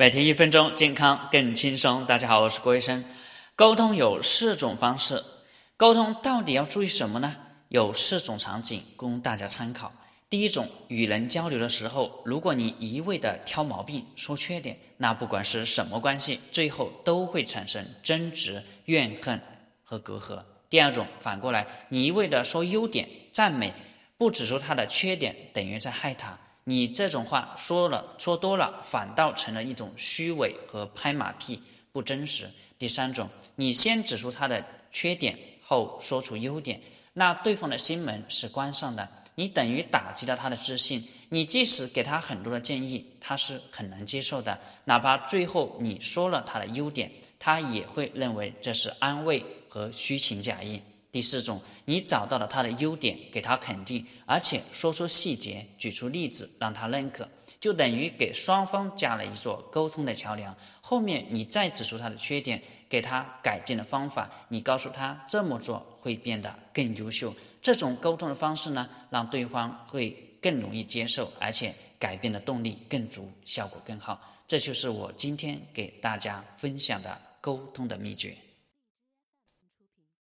每天一分钟，健康更轻松。大家好，我是郭医生。沟通有四种方式，沟通到底要注意什么呢？有四种场景供大家参考。第一种，与人交流的时候，如果你一味的挑毛病、说缺点，那不管是什么关系，最后都会产生争执、怨恨和隔阂。第二种，反过来，你一味的说优点、赞美，不指出他的缺点，等于在害他。你这种话说了说多了，反倒成了一种虚伪和拍马屁，不真实。第三种，你先指出他的缺点，后说出优点，那对方的心门是关上的，你等于打击了他的自信。你即使给他很多的建议，他是很难接受的。哪怕最后你说了他的优点，他也会认为这是安慰和虚情假意。第四种，你找到了他的优点，给他肯定，而且说出细节，举出例子，让他认可，就等于给双方加了一座沟通的桥梁。后面你再指出他的缺点，给他改进的方法，你告诉他这么做会变得更优秀。这种沟通的方式呢，让对方会更容易接受，而且改变的动力更足，效果更好。这就是我今天给大家分享的沟通的秘诀。